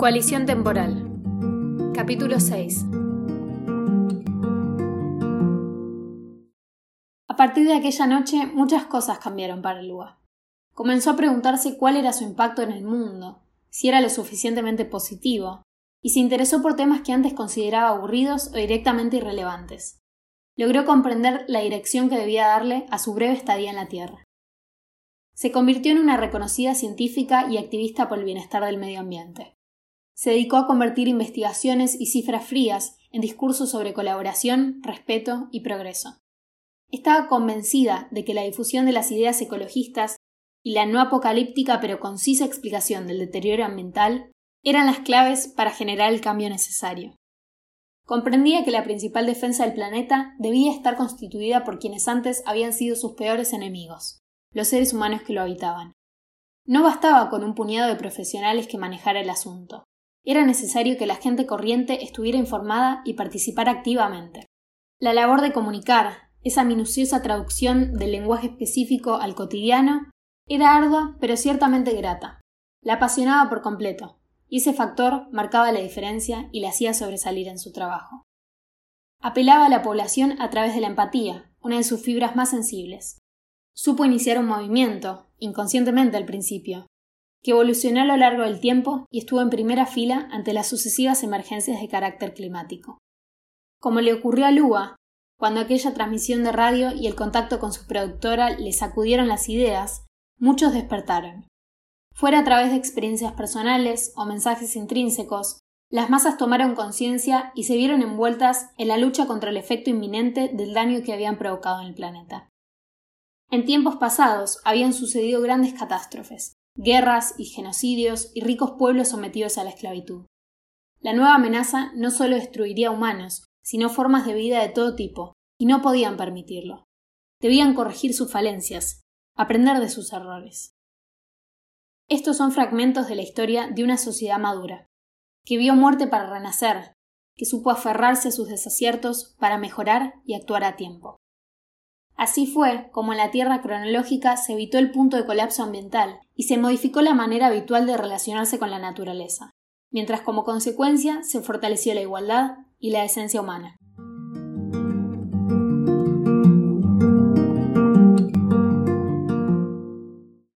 Coalición temporal. Capítulo 6. A partir de aquella noche muchas cosas cambiaron para Lua. Comenzó a preguntarse cuál era su impacto en el mundo, si era lo suficientemente positivo, y se interesó por temas que antes consideraba aburridos o directamente irrelevantes. Logró comprender la dirección que debía darle a su breve estadía en la Tierra. Se convirtió en una reconocida científica y activista por el bienestar del medio ambiente se dedicó a convertir investigaciones y cifras frías en discursos sobre colaboración, respeto y progreso. Estaba convencida de que la difusión de las ideas ecologistas y la no apocalíptica pero concisa explicación del deterioro ambiental eran las claves para generar el cambio necesario. Comprendía que la principal defensa del planeta debía estar constituida por quienes antes habían sido sus peores enemigos, los seres humanos que lo habitaban. No bastaba con un puñado de profesionales que manejara el asunto. Era necesario que la gente corriente estuviera informada y participara activamente. La labor de comunicar, esa minuciosa traducción del lenguaje específico al cotidiano, era ardua pero ciertamente grata. La apasionaba por completo, y ese factor marcaba la diferencia y la hacía sobresalir en su trabajo. Apelaba a la población a través de la empatía, una de sus fibras más sensibles. Supo iniciar un movimiento, inconscientemente al principio, que evolucionó a lo largo del tiempo y estuvo en primera fila ante las sucesivas emergencias de carácter climático. Como le ocurrió a Lua, cuando aquella transmisión de radio y el contacto con su productora le sacudieron las ideas, muchos despertaron. Fuera a través de experiencias personales o mensajes intrínsecos, las masas tomaron conciencia y se vieron envueltas en la lucha contra el efecto inminente del daño que habían provocado en el planeta. En tiempos pasados habían sucedido grandes catástrofes, guerras y genocidios y ricos pueblos sometidos a la esclavitud. La nueva amenaza no solo destruiría humanos, sino formas de vida de todo tipo, y no podían permitirlo. Debían corregir sus falencias, aprender de sus errores. Estos son fragmentos de la historia de una sociedad madura, que vio muerte para renacer, que supo aferrarse a sus desaciertos para mejorar y actuar a tiempo. Así fue como en la Tierra cronológica se evitó el punto de colapso ambiental y se modificó la manera habitual de relacionarse con la naturaleza, mientras como consecuencia se fortaleció la igualdad y la esencia humana.